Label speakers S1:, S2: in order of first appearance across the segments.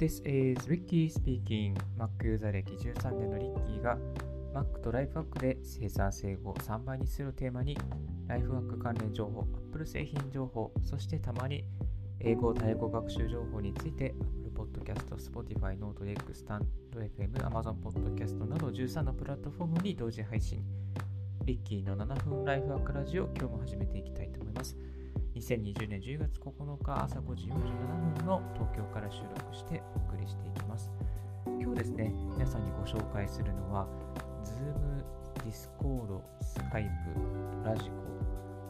S1: this is Ricky speaking. Mac ユーザー歴13年のリッキーが Mac とライフワークで生産性を3倍にするテーマにライフワーク関連情報、Apple 製品情報、そしてたまに英語・タイ語学習情報について Apple Podcast、Spotify、NoteX、スタンド FM、Amazon Podcast など13のプラットフォームに同時配信。リッキーの7分ライフワークラジオ、今日も始めていきたいと思います。2020年10月9日朝5時47分の東京から収録してお送りしていきます。今日ですね、皆さんにご紹介するのは、Zoom、Discord、Skype、ラジコ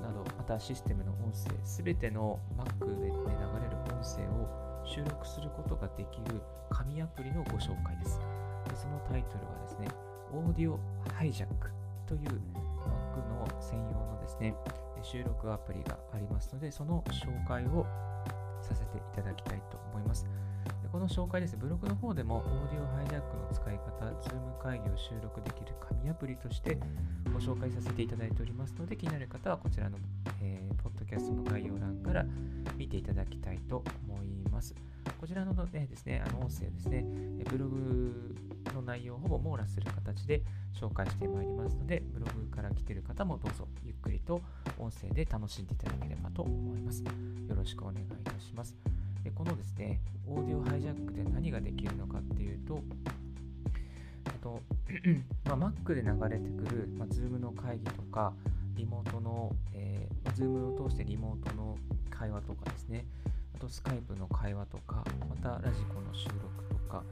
S1: など、またシステムの音声、すべての Mac で、流れる音声を収録することができる紙アプリのご紹介です。でそのタイトルはですね、Audio Hijack という Mac の専用のですね、収録アプリがありますので、その紹介をさせていただきたいと思います。でこの紹介ですね。ブログの方でもオーディオハイジャックの使い方、Zoom 会議を収録できる紙アプリとしてご紹介させていただいておりますので、気になる方はこちらの、えー、ポッドキャストの概要欄から見ていただきたいと思います。こちらの、ね、ですね、あの音声ですね、ブログの内容をほぼ網羅する形で紹介してまいりますので、ブログから来ている方もどうぞゆっくりと音声で楽しんでいただければと思います。よろしくお願いいたします。でこのですね、オーディオハイジャックで何ができるのかっていうと、と まあ、Mac で流れてくる、まあ、Zoom の会議とか、リモートの、えーまあ、Zoom を通してリモートの会話とかですね、あと Skype の会話とか、またラジコの収録とか、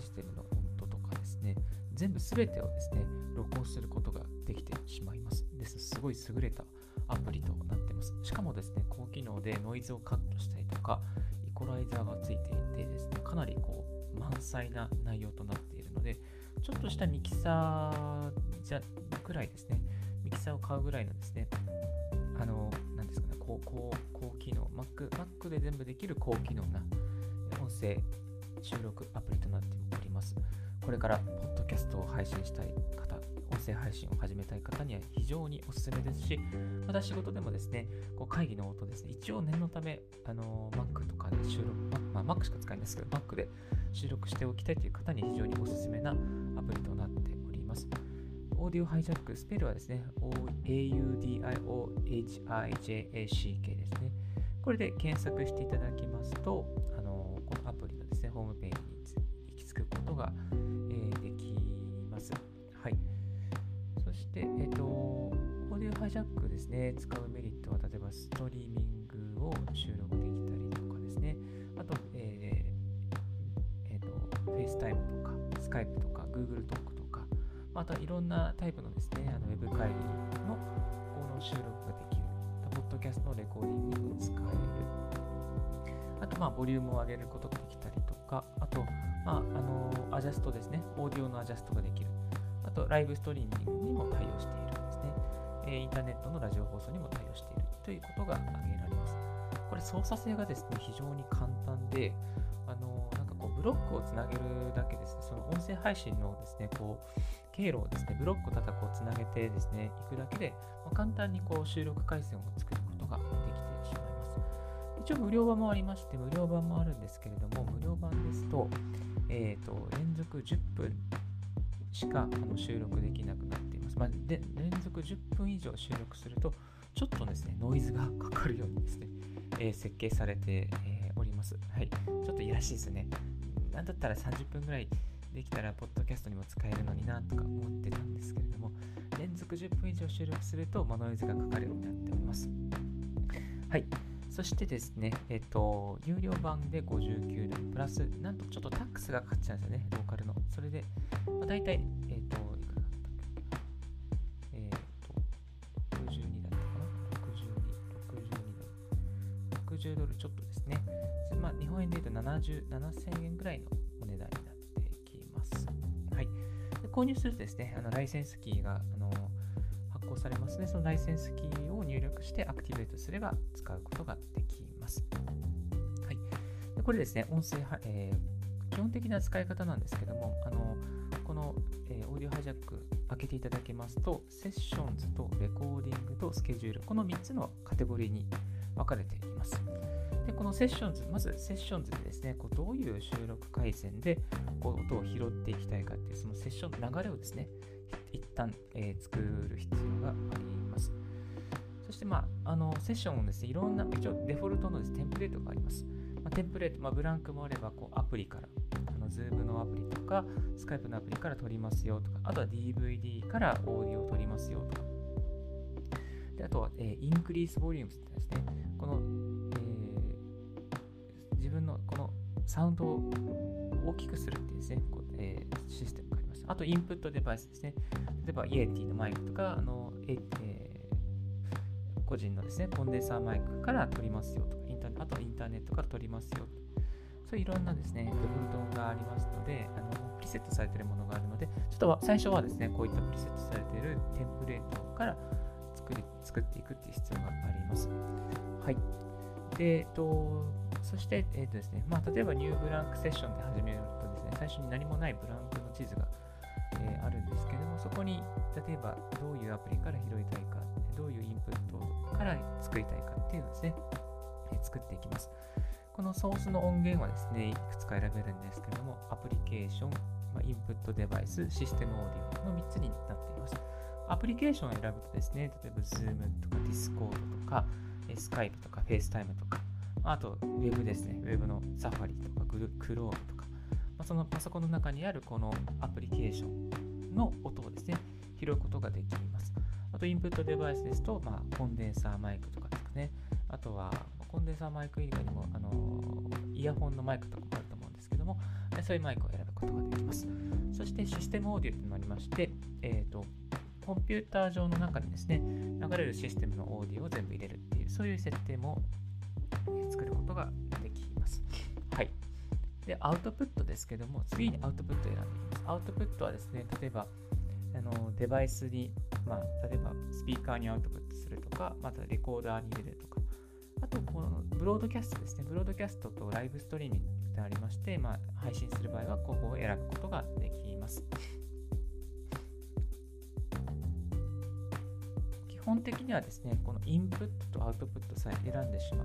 S1: システムの音とかですね、全部全てをですね、録音することができてしまいます。です。すごい優れたアプリとなってます。しかもですね、高機能でノイズをカットしたりとか、イコライザーがついていてですね、かなりこう満載な内容となっているので、ちょっとしたミキサーじゃくらいですね、ミキサーを買うぐらいのですね、あの、なんですかね、高高高機能、Mac, Mac で全部できる高機能な音声収録アプリとなっております。これから、ポッドキャストを配信したい方、音声配信を始めたい方には非常におすすめですし、また仕事でもですね、こう会議の音ですね、一応念のため、あの Mac とかで収録、まあ、Mac しか使えないんですけど、Mac で収録しておきたいという方に非常におすすめなアプリとなっております。オーディオハイジャック、スペルはですね、AUDIOHIJACK ですね。これで検索していただきますと、あのこのアプリのですね、ホームページに行き着くことが、で、えっ、ー、と、オーディオハイジャックですね、使うメリットは、例えばストリーミングを収録できたりとかですね、あと、えー、えー、と、FaceTime とか、Skype とか、Google トークとか、またいろんなタイプのですね、あのウェブ会議のこの収録ができる、ポッドキャストのレコーディングに使える、あと、まあ、ボリュームを上げることができたりとか、あと、まあ、あの、アジャストですね、オーディオのアジャストができる。とライブストリーミングにも対応しているんですね。えインターネットのラジオ放送にも対応しているということが挙げられます。これ操作性がですね、非常に簡単で、あのなんかこうブロックをつなげるだけですね、その音声配信のですね、こう経路をですね、ブロックをただこうつなげてですね、いくだけで、まあ、簡単にこう収録回線を作ることができてしまいます。一応無料版もありまして、無料版もあるんですけれども、無料版ですと、えっ、ー、と、連続10分しかあの収録できなくなっています。まあ、で連続10分以上収録すると、ちょっとですね、ノイズがかかるようにですね、えー、設計されて、えー、おります。はい。ちょっといやらしいですね。なんだったら30分ぐらいできたら、ポッドキャストにも使えるのになとか思ってたんですけれども、連続10分以上収録すると、まあ、ノイズがかかるようになっております。はい。そしてですね、えっ、と、有料版で59ドルプラス、なんとちょっとタックスがかかっちゃうんですよね、ローカルの。それで、まあ、大体、えっ、と、いくらだったっけ？えっ、と、62だったかな ?62、62ドル。60ドルちょっとですね。まあ、日本円で言うと70 7000円ぐらいのお値段になってきます。はい。で購入するとですね、あのライセンスキーが、あの発行されますね。そのライセンスキー入力してアクティベートすれば使うことができます。はい。でこれですね、音声は、えー、基本的な使い方なんですけども、あのこの、えー、 Audio Hijack 開けていただけますと、 Sessions と Recording とスケジュール、この3つのカテゴリーに分かれています。で、この Sessions、まず Sessions でですね、こうどういう収録回線でこう音を拾っていきたいかっていう、そのセッションの流れをですね、一旦、えー、作る必要があります。そして、まあ、あのセッションをですね、いろんな、一応デフォルトのです、ね、テンプレートがあります。まあ、テンプレート、まあ、ブランクもあれば、こうアプリから、あの Zoom のアプリとか、Skype のアプリから撮りますよとか、あとは DVD からオーディオを撮りますよとか、であとは、えー、 Increase Volume ってですね、この、えー、自分のこのサウンドを大きくするっていうですね、こうえー、システムがあります。あと、 Input Device ですね。例えば、 Yeti のマイクとか、あのえー、個人のですね、コンデンサーマイクから撮りますよとか、インターあとインターネットから撮りますよそういういろんなですね、デフルトがありますので、あのプリセットされているものがあるので、ちょっと最初はですね、こういったプリセットされているテンプレートから作り作っていくっていう必要があります。はい。で、えっと、そして、えっとですね、まあ、例えばニューブランクセッションで始めるとですね、最初に何もないブランクの地図が、えー、あるんですけども、そこに、例えばどういうアプリから拾いたいか、どういうインプットから作りたいかっていうのをですね、えー、作っていきます。このソースの音源はですね、いくつか選べるんですけども、アプリケーション、ま、インプットデバイス、システムオーディオの3つになっています。アプリケーションを選ぶとですね、例えば Zoom とか Discord とか、Skype とか FaceTime とか、あと Web ですね、Web の Safari とか Chrome とか、ま、そのパソコンの中にあるこのアプリケーションの音をですね、拾うことができます。あと、インプットデバイスですと、まあ、コンデンサーマイクとかですね、あとは、コンデンサーマイク以外にも、あのイヤホンのマイクとかもあると思うんですけども、そういうマイクを選ぶことができます。そして、システムオーディオというのもありまして、えっ、ー、と、コンピューター上の中にですね、流れるシステムのオーディオを全部入れるっていう、そういう設定も作ることができます。はい。で、アウトプットですけども、次にアウトプットを選んでいきます。アウトプットはですね、例えば、あのデバイスに、まあ、例えばスピーカーにアウトプットするとか、またレコーダーに入れるとか、あと、このブロードキャストですね。ブロードキャストとライブストリーミングってありまして、まあ、配信する場合は、ここを選ぶことができます。基本的にはですね、このインプットとアウトプットさえ選んでしま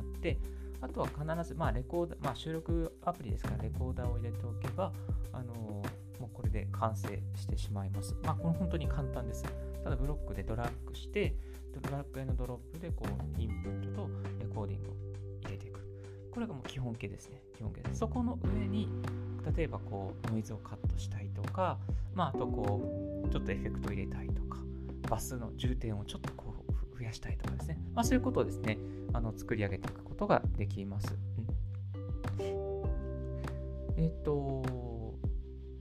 S1: って、あとは必ず、まあ、レコーダー、まあ、収録アプリですからレコーダーを入れておけば、あの、もうこれで完成してしまいます。まあ、これ本当に簡単です。ただブロックでドラッグして、ドラッグへのドロップでこうインプットとレコーディングを入れていく。これがもう基本形ですね。基本形です。そこの上に、例えばこうノイズをカットしたいとか、まあ、あとこう、ちょっとエフェクトを入れたいとか、バスの重点をちょっとこう増やしたいとかですね、まあ、そういうことをですねあの作り上げていくことができます。うん、えっ、と、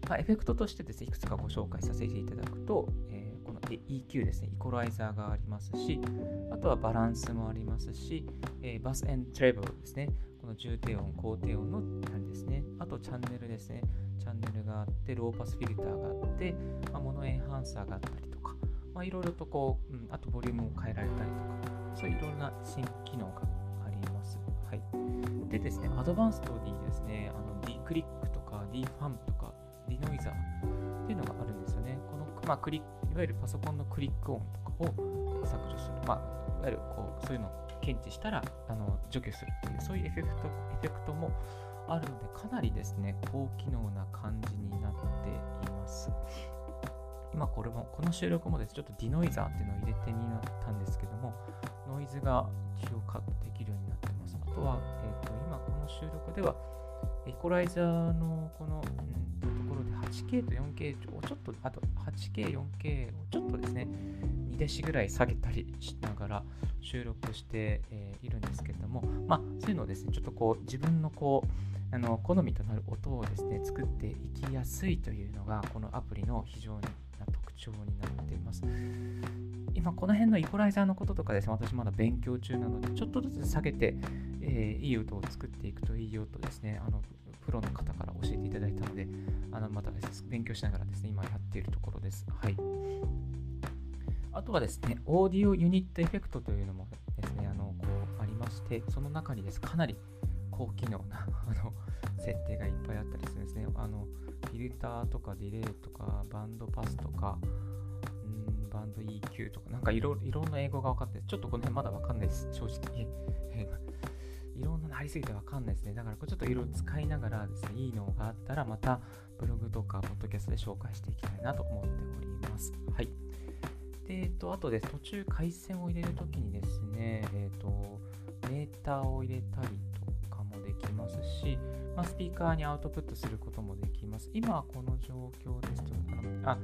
S1: まあ、エフェクトとしてですねいくつかご紹介させていただくと、えー、この EQ ですね、イコライザーがありますし、あとはバランスもありますし、えー、バスエントレブルですね、この重低音、高低音のあれですね、あとチャンネルですね、チャンネルがあって、ローパスフィルターがあって、まあ、モノエンハンサーがあったりと、まあ、いろいろとこう、うん、あとボリュームを変えられたりとか、そういういろんな新機能があります。はい。でですね、アドバンストにですね、あの D クリックとか D ファムとか D ノイザーっていうのがあるんですよね。この、まあ、クリいわゆるパソコンのクリック音とかを削除する。まあ、いわゆるこうそういうのを検知したらあの除去するっていう、そういうエフェクトエフェクトもあるので、かなりですね、高機能な感じになっています。今これも、この収録もですちょっとディノイザーっていうのを入れてみたんですけども、ノイズが一応カットできるようになってます。あとは、えっ、ー、と、今この収録では、エコライザーのこの、うん、とところで 8K と 4K をちょっと、あと 8K、4K をちょっとですね、2デシぐらい下げたりしながら収録して、えー、いるんですけども、まあ、そういうのをですね、ちょっとこう、自分のこう、あの好みとなる音をですね、作っていきやすいというのが、このアプリの非常に徴になっています。今この辺のイコライザーのこととかですね、私まだ勉強中なので、ちょっとずつ下げて、えー、いい音を作っていくといいよとですね、あのプロの方から教えていただいたので、あのまた勉強しながらですね、今やっているところです。はい。あとはですね、オーディオユニットエフェクトというのもですね、あのこうありまして、その中にですかなり高機能な あの設定がいっぱいあったりするんですね。あのフィルターとかディレイとかバンドパスとか、うんバンド EQ とか、なんかいろいろんな英語が分かって、ちょっとこの辺まだ分かんないです、正直。いろんなのありすぎて分かんないですね。だからこれちょっといろいろ使いながらですね、いいのがあったらまたブログとかポッドキャストで紹介していきたいなと思っております。はい。で、えっと、あとです、途中回線を入れるときにですね、えっと、メーターを入れたりとかますし、まあ、スピーカーにアウトプットすることもできます。今はこの状況ですと、ああ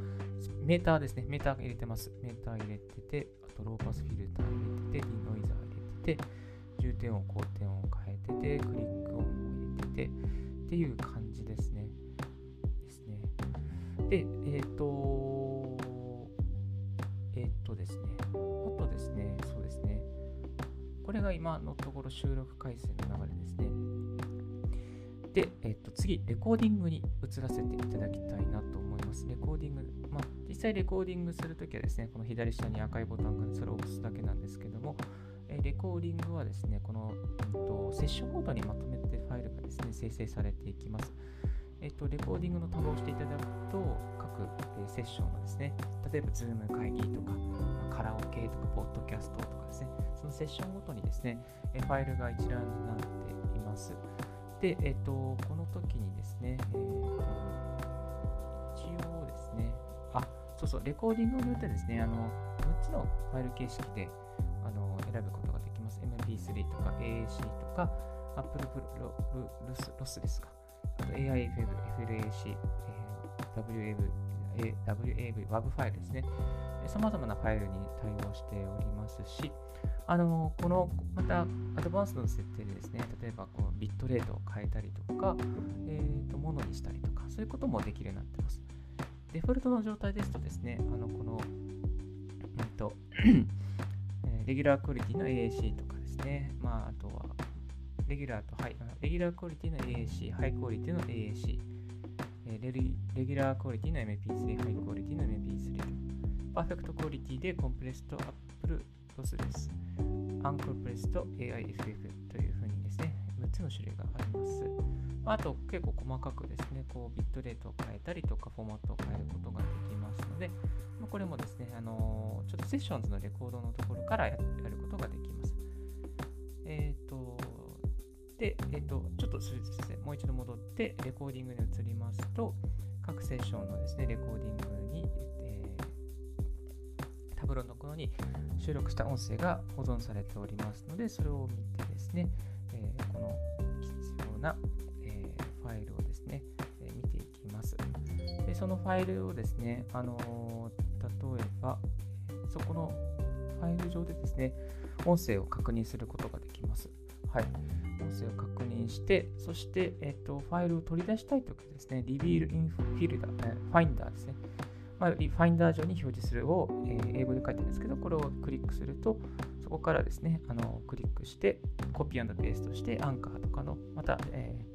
S1: メーターですね、メーター入れてます。メーター入れてて、あとローパスフィルター入れてて、ディノイザー入れてて、重点音、高点音を変えてて、クリック音を入れてて、っていう感じですね。ですね。で、えっ、ー、と、えっ、ー、とですね、あとですね、そうですね、これが今のところ収録回線の流れですね。で、えっ、と、次、レコーディングに移らせていただきたいなと思います。レコーディング、まあ、実際レコーディングするときはですね、この左下に赤いボタンがあるそれを押すだけなんですけども、えレコーディングはですね、この、えっと、セッションごとにまとめてファイルがですね、生成されていきます。えっと、レコーディングのタブを押していただくと、各、えセッションのですね、例えば、 Zoom 会議とか、カラオケとか、ポッドキャストとかですね、そのセッションごとにですね、ファイルが一覧になっています。で、えっと、この時にですね、えー、一応ですね、あ、そうそう、レコーディングによってですね、あの、6つのファイル形式で、あの選ぶことができます。MP3 とか AAC とか Apple ロスロスですか。あと AIFF、FLAC え、WAV、WAV、WAV ファイルですね。さまざまなファイルに対応しておりますし、あのこのまたアドバンスの設定でですね、例えばこうビットレートを変えたりとか、えーと、ものにしたりとか、そういうこともできるようになっています。デフォルトの状態ですとですね、あのこの、えっと レギュラークオリティの AAC とかですね、まあ、あとは、レギュラーとハイ、レギュラークオリティの AAC、ハイクオリティの AAC、えレギュラークオリティの MP3、ハイクオリティの MP3 と、パーフェクトクオリティで Compressed Apple Lossless。 Uncompressed AIFF というふうにですね、6つの種類があります。あと結構細かくですね、こうビットレートを変えたりとかフォーマットを変えることができますので、まこれもですね、あの、ちょっとセッションズのレコードのところからやることができます。えっ、ー、と、で、えっ、と、ちょっとすみません、もう一度戻ってレコーディングに移りますと、各セッションのですね、レコーディングに、えタブローのところに収録した音声が保存されておりますので、それを見てですね、えこの必要なえファイルをですね、え見ていきます。でそのファイルをですね、あの例えば、そこのファイル上でですね、音声を確認することができます。はい。音声を確認して、そして、えっと、ファイルを取り出したいときですね、Reveal in Finder ですね。まあ、ファインダー上に表示するを、え、英語で書いてあるんですけど、これをクリックすると、そこからですね、あのクリックして、コピーペーストして、アンカーとかの、また、えー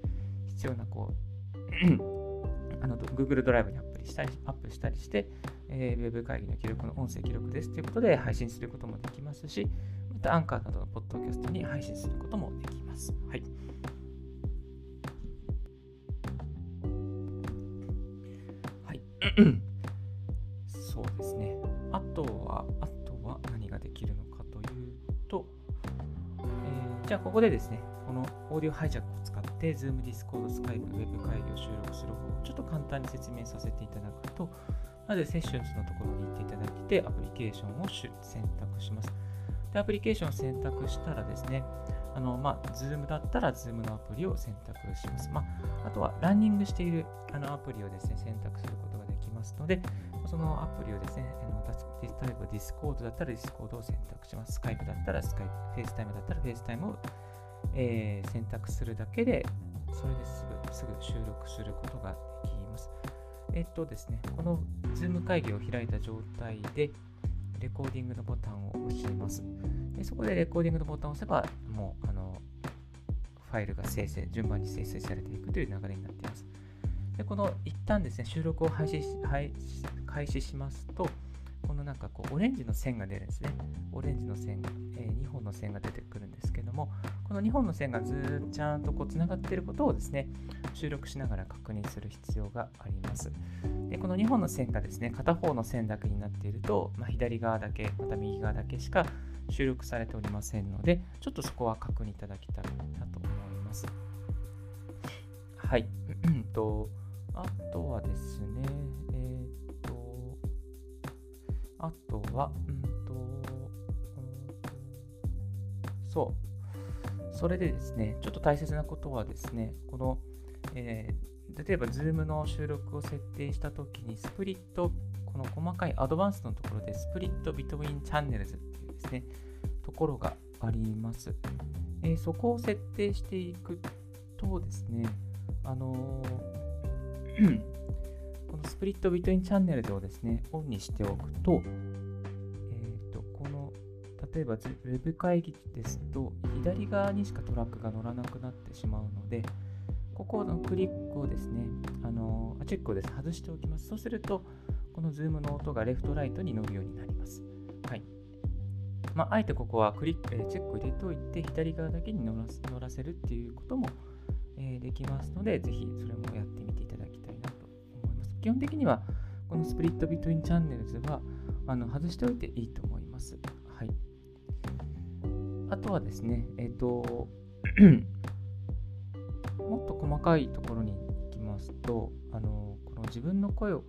S1: 必要なこう あの Google ドライブにアップしたりアップしたりして、えー、ウェブ会議の記録の音声記録ですということで配信することもできますし、またアンカーなどのポッドキャストに配信することもできます。はい。はい。そうですね。あとは、あとは何ができるのかというと、えー、じゃあここでですね、このオーディオハイジャックを使って、Zoom、Discord、Skype、Web 会議を収録する方をちょっと簡単に説明させていただくと、まずセッションズのところに行っていただいて、アプリケーションを選択します。で、アプリケーションを選択したらですね、あの、まあ、Zoom だったら Zoom のアプリを選択します。まあ、あとは、ランニングしているあのアプリをですね、選択することができますので、そのアプリをですね、あの例えば Discord だったら Discord を選択します。Skype だったら Skype、FaceTime だったら FaceTime をえー、選択するだけで、それですぐすぐ収録することができます。えっとですね、この Zoom 会議を開いた状態で、レコーディングのボタンを押します。でそこでレコーディングのボタンを押せば、もうあのファイルが生成、順番に生成されていくという流れになっています。でこの一旦ですね、収録を開始開始しますと、このなんかこうオレンジの線が出るんですね。オレンジの線が、えー、2本の線が出てくるんですけども、この2本の線がずっとちゃんとこうつながっていることをですね、収録しながら確認する必要があります。でこの2本の線がですね、片方の線だけになっていると、まあ、左側だけ、また右側だけしか収録されておりませんので、ちょっとそこは確認いただきたいなと思います。はい。とあとはですね、あとは、うんと、そう。それでですね、ちょっと大切なことはですね、この、えー、例えば Zoom の収録を設定したときに、スプリット、この細かいアドバンスのところで、スプリットビトウィンチャンネルズっていうですね、ところがあります。えー、そこを設定していくとですね、あのー、 Split Between Channels をですね、オンにしておくと、えーと、この例えばウェブ会議ですと、左側にしかトラックが乗らなくなってしまうので、ここのクリックをですね、あのチェックをです、ね、外しておきます。そうすると、このズームの音がレフトライトに乗るようになります。はい。まあ、あえてここはクリック、えチェックを入れておいて、左側だけに乗らせるっていうこともえできますので、ぜひそれもやってみていただきたい。基本的には、この Split Between Channels はあの外しておいていいと思います。はい。あとはですね、えっ、ー、と、もっと細かいところに行きますと、あのこの自分の声を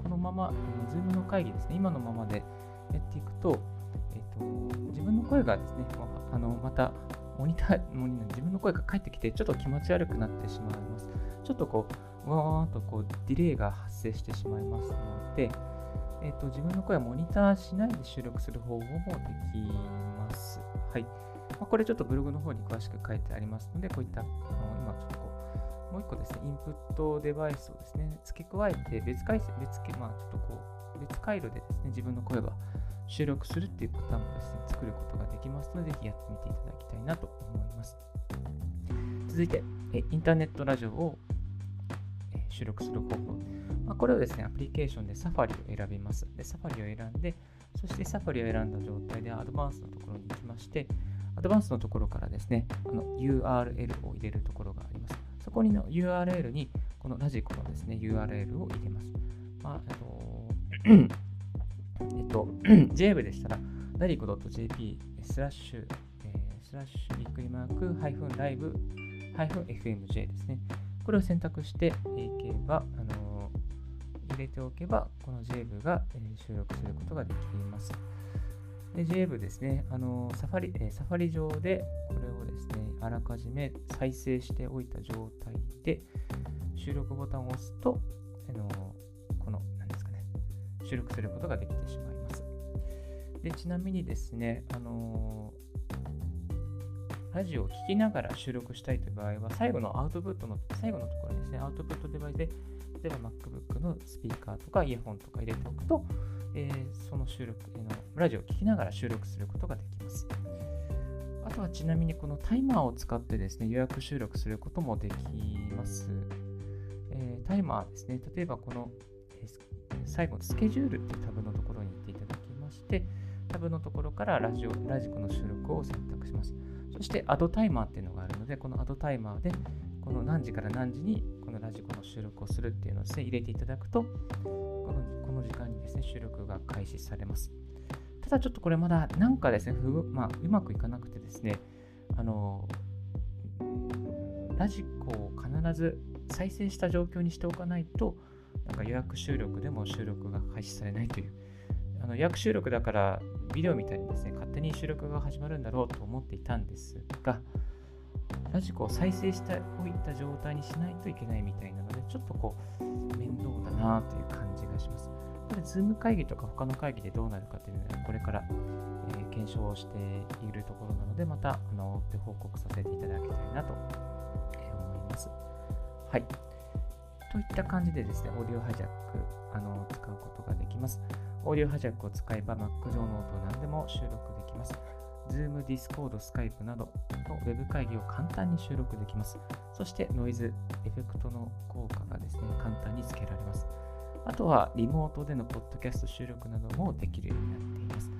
S1: このまま、えー、ズームの会議ですね、今のままでやっていくと、えーと、自分の声がですね、あのまたモニター、モニター自分の声が返ってきて、ちょっと気持ち悪くなってしまいます。ちょっとこう、わーっとこう、ディレイが発生してしまいますので、え、ー、と、自分の声はモニターしないで収録する方法もできます。はい。まあ、これちょっとブログの方に詳しく書いてありますので、こういった、あの今ちょっとこう、もう一個ですね、インプットデバイスをですね、付け加えて、別回線、別、まあちょっとこう、別回路でですね、自分の声が収録するっていうパターンもですね、作ることができますので、ぜひやってみていただきたいなと思います。続いて、インターネットラジオを収録する方法。まあ、これをですね、アプリケーションでサファリを選びます。で、サファリを選んで、そしてサファリを選んだ状態でアドバンスのところに行きまして、アドバンスのところからですね、あの URL を入れるところがあります。そこにの URL に、このラジコのですね、URL を入れます。まあ、あのえっと、J-WAVE でしたら、 radiko.jp スラッシュ、えー、スラッシュびっくりマーク、ハイフンライブ、ハイフン FMJ ですね。これを選択していけば、あの、入れておけば、この J-WAVE が、え、収録することができます。で、 J-WAVE ですね、あの、サファリ、え、サファリ上で、これをですね、あらかじめ再生しておいた状態で、収録ボタンを押すと、あのこの何ですかね収録することができてしまいます。でちなみにですね、あの、ラジオを聴きながら収録したいという場合は、最後のアウトプットの、最後のところにですね、アウトプットデバイスで、例えば MacBook のスピーカーとかイヤホンとか入れておくと、えー、その収録、えー、のラジオを聴きながら収録することができます。あとはちなみにこのタイマーを使ってですね、予約収録することもできます。えー、タイマーですね、例えばこの、え最後のスケジュールっていうタブのところに行っていただきまして、タブのところからラジオ、ラジコの収録を選択します。そしてアドタイマーっていうのがあるので、このアドタイマーで、この何時から何時にこのラジコの収録をするっていうのをですね、入れていただくと、このこの時間にですね、収録が開始されます。ただちょっとこれまだなんかですね、まあ、うまくいかなくてですね、あの、ラジコを必ず再生した状況にしておかないと、なんか予約収録でも収録が開始されないという、あの約収録だからビデオみたいにですね、勝手に収録が始まるんだろうと思っていたんですが、ラジコを再生しておいた状態にしないといけないみたいなので、ちょっとこう、面倒だなという感じがします。これ、ズーム会議とか他の会議でどうなるかというのは、これから、えー、検証をしているところなので、また、あの、報告させていただきたいなと、思います。はい。といった感じでですね、 Audio Hijack あの使うことができます。 Audio Hijack を使えば Mac 上の音を何でも収録できます。Zoom、Discord、Skype などの Web 会議を簡単に収録できます。そしてノイズ、エフェクトの効果がですね、簡単につけられます。あとはリモートでのポッドキャスト収録などもできるようになっています。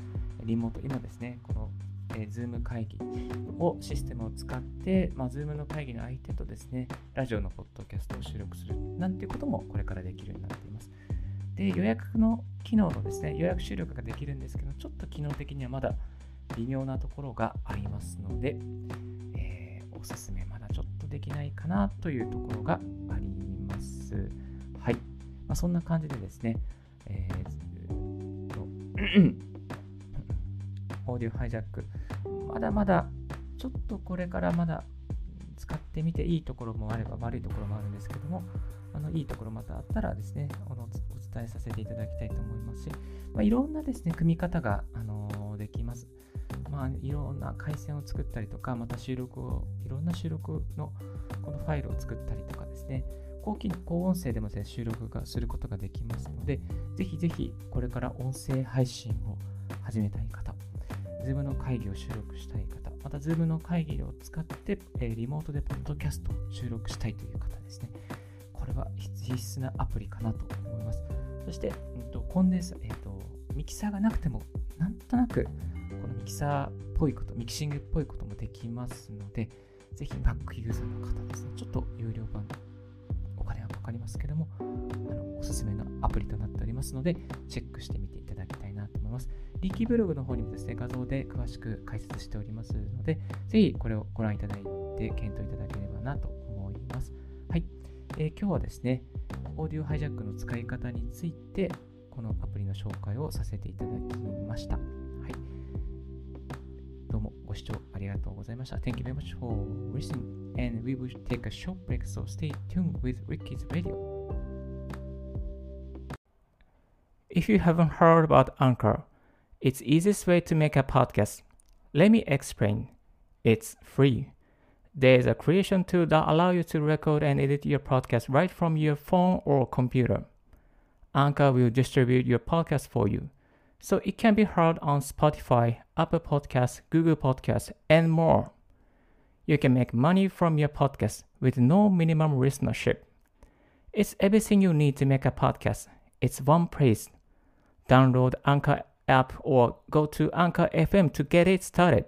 S1: リモート、今ですね、この、え、Zoom 会議をシステムを使って、まあ、Zoom の会議の相手とですね、ラジオのポッドキャストを収録するなんていうこともこれからできるようになっています。で、予約の機能のですね、予約収録ができるんですけど、ちょっと機能的にはまだ微妙なところがありますので、えー、おすすめまだちょっとできないかなというところがあります。はい。まあ、そんな感じでですね、えー、と オーディオハイジャック、まだまだちょっとこれからまだ使ってみていいところもあれば悪いところもあるんですけども、あのいいところまたあったらですね、お伝えさせていただきたいと思いますし、まあ、いろんなですね、組み方が、あの、できます。まあ、いろんな回線を作ったりとか、また収録を、いろんな収録のこのファイルを作ったりとかですね、高高音声でもで、ね、収録がすることができますので、ぜひぜひこれから音声配信を始めたい方、Zoom の会議を収録したい方、た Zoom の会議を使って、え、リモートでポッドキャストを収録したいという方ですね。これは必須なアプリかなと思います。そして、うんと、コンデンサ、えーと、ミキサーがなくても、なんとなく、このミキサーっぽいこと、ミキシングっぽいこともできますので、ぜひ Mac ユーザーの方ですね、ちょっと有料版、お金はかかりますけども、あのおすすめのアプリとなっておりますので、チェックしてみていただきたいなと思います。リキブログの方にもですね、画像で詳しく解説しておりますので、ぜひこれをご覧いただいて検討いただければなと思います。はい。えー、今日はですね、オーディオハイジャックの使い方について、このアプリの紹介をさせていただきました。はい。どうもご視聴ありがとうございました。Thank you very much for listening and we will take a short break so stay tuned with Ricky's Radio. If you haven't heard about Anchor, it's easiest way to make a podcast. Let me explain. It's free. There is a creation tool that allows you to record and edit your podcast right from your phone or computer. Anchor will distribute your podcast for you, so it can be heard on Spotify, Apple Podcasts, Google Podcasts, and more. You can make money from your podcast with no minimum listenership. It's everything you need to make a podcast. It's one place. Download Anchor app or go to Anchor FM to get it started.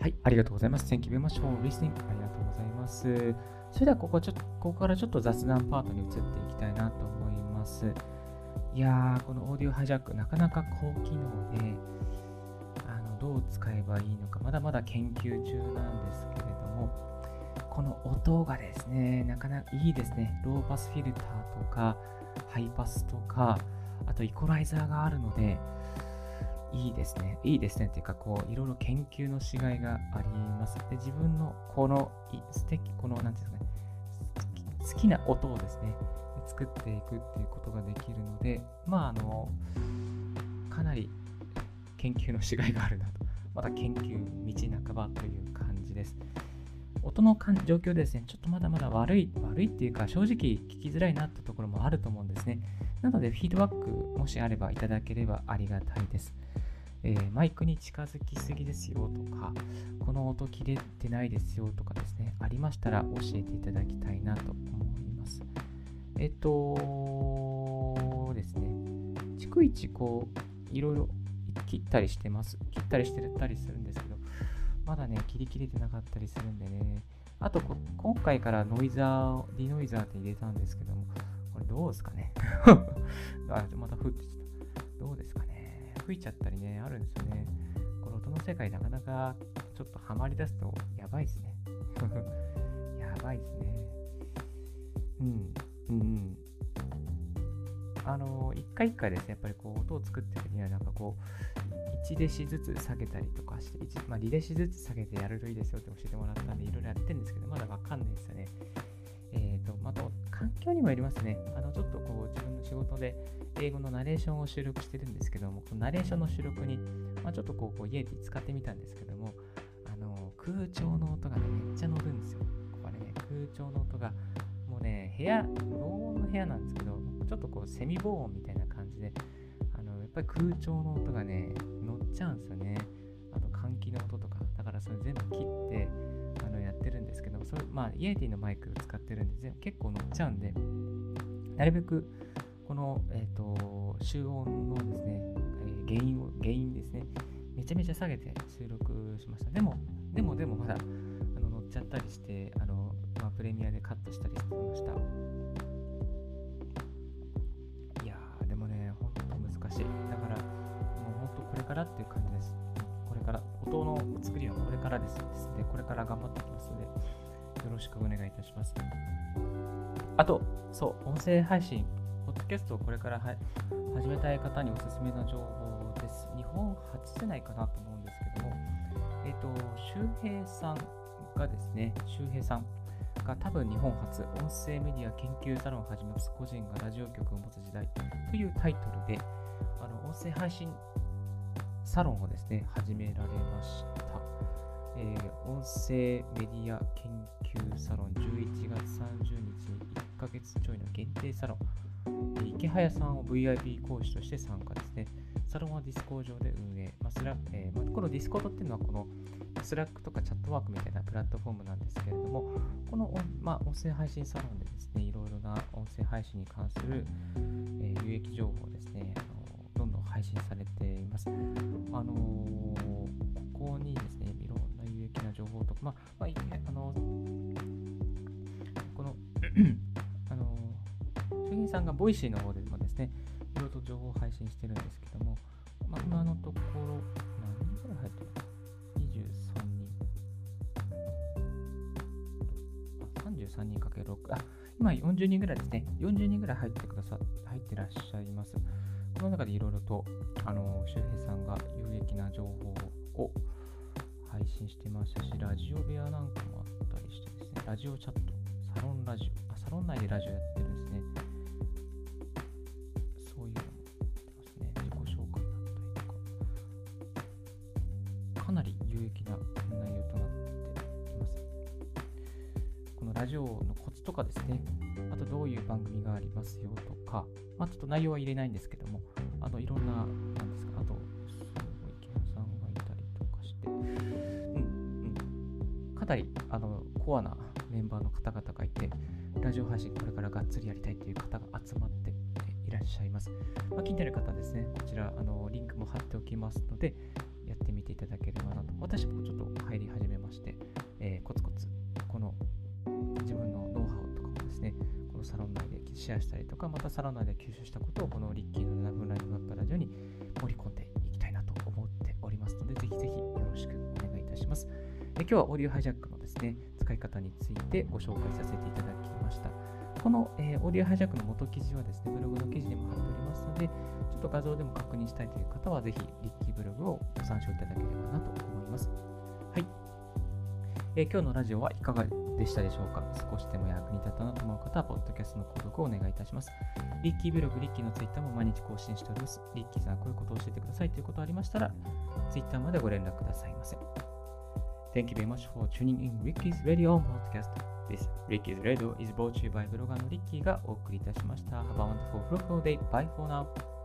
S1: はい、ありがとうございます。Thank you very much for listening. ありがとうございます。それではここちょ、ここからちょっと雑談パートに移っていきたいなと思います。いやー、このオーディオハイジャック、なかなか高機能で、あのどう使えばいいのか、まだまだ研究中なんですけれども、この音がですね、なかなかいいですね。ローパスフィルターとか、ハイパスとか、あとイコライザーがあるので、いいですね。いいですねっていうか、こう、いろいろ研究のしがいがあります。で、自分のこの素敵、この、なんていうんですかね、好きな音をですね、作っていくっていうことができるので、まあ、あの、かなり研究のしがいがあるなと。また研究道半ばという感じです。音の状況ですね、ちょっとまだまだ悪い、悪いっていうか、正直聞きづらいなってところもあると思うんですね。なので、フィードバックもしあればいただければありがたいです。えー、マイクに近づきすぎですよとか、この音切れてないですよとかですね、ありましたら教えていただきたいなと思います。えっとですね、逐一こう、いろいろ切ったりしてます。切ったりしてたりするんですけど、まだね、切り切れてなかったりするんでね、あと今回からノイザー、ディノイザーって入れたんですけども、これどうですかね？あ、また降ってきた。どうですかね？吹いちゃったりね、あるんですよね。この音の世界なかなかちょっとハマりだすとやばいですね。やばいですね。うん、うん、うん。あの、一回一回ですね、やっぱりこう音を作っていくには、なんかこう、1デシずつ下げたりとかして、まあ、2デシずつ下げてやるといいですよって教えてもらったんで、いろいろやってるんですけど、まだわかんないですよね。えっ、ー、と、また、環境にもよりますね。あの、ちょっとこう、自分の仕事で、英語のナレーションを収録してるんですけども、このナレーションの収録に、まあ、ちょっとこう、こうイエティ使ってみたんですけども、あの空調の音がね、めっちゃ乗るんですよ。これね、空調の音が、もうね、部屋、防音の部屋なんですけど、ちょっとこう、セミ防音みたいな感じで、あのやっぱり空調の音がね、乗っちゃうんですよね。あと、換気の音とか。だからそれ全部切って、あのやってるんですけどそれまあイエティのマイク使ってるんで結構乗っちゃうんでなるべくこの、えーと、集音のですね、えー、原因を原因ですねめちゃめちゃ下げて収録しましたでもでもでもまだあの乗っちゃったりしてあの、まあ、プレミアでカットしたりしてましたしだからもうほんとこれからっていう感じです。これから音の作りはこれからですですでこれから頑張っていきますのでよろしくお願いいたします。あとそう音声配信ポッドキャストをこれから始めたい方におすすめの情報です。日本初じゃないかなと思うんですけども、えっ、ー、と、周平さんがですね、周平さんが多分日本初音声メディア研究サロンを始めます。個人がラジオ局を持つ時代というタイトルで、あの音声配信サロンをですね、始められました。えー、音声メディア研究サロン11月30日に1ヶ月ちょいの限定サロンイケハヤさんを VIP 講師として参加ですね。サロンは Discord 上で運営。まあスラえーまあ、この Discord っていうのはこの Slack とか Chatwork みたいなプラットフォームなんですけれども、この、まあ、音声配信サロンでですね、いろいろな音声配信に関する、えー、有益情報をですね、どんどん配信されています。あの、ここにですね、いろんな有益な情報とか、まあ、まあ、あのこの 員さんが Voicy の方でもですね、いろいろと情報を配信してるんですけども、まあ、今のところ、何人ぐらい入ってるの ?23 人。33人かける6。あ、今40人ぐらいですね。40人ぐらい入ってくださ、入ってらっしゃいます。この中でいろいろと、あの、周平さんが有益な情報を配信してましたし、ラジオ部屋なんかもあったりしてですね、ラジオチャット、サロンラジオ、あ、サロン内でラジオやってるんですね。そういうのもますね。自己紹介だったりとかかなり有益な内容となっています。このラジオのコツとかですね、あとどういう番組がありますよとか、まあ、ちょっと内容は入れないんですけども、あのいろんな、なんですか、あと、すごい池原さんがいたりとかして、うん、うん、かなりあのコアなメンバーの方々がいて、ラジオ配信これからがっつりやりたいという方が集まっていらっしゃいます。まあ、気になる方ですね、こちらあのリンクも貼っておきますので、やってみていただければなと。私もちょっと入り始めまして、シェアしたりとか、またサロン内で吸収したことをこのリッキーの7分ライフワークラジオに盛り込んでいきたいなと思っておりますので、ぜひぜひよろしくお願いいたします。え今日はオーディオハイジャックのですね、使い方についてご紹介させていただきました。この、えー、 Audio Hijack の元記事はですね、ブログの記事でも貼っておりますので、ちょっと画像でも確認したいという方は、ぜひ、リッキーブログをご参照いただければなと思います。はい。えー、今日のラジオはいかがでしたでしょうか？少しでも役に立ったなと思う方は、ポッドキャストの購読をお願いいたします。リッキーブログ、リッキーのツイッターも毎日更新しております。リッキーさん、こういうことを教えてくださいということありましたら、ツイッターまでご連絡くださいませ。Thank you very much for tuning in Ricky's Radio Podcast. This Ricky's Radio is brought to you by ブロガーのリッキーがお送りいたしました。Have a wonderful, fruitful day. Bye for now.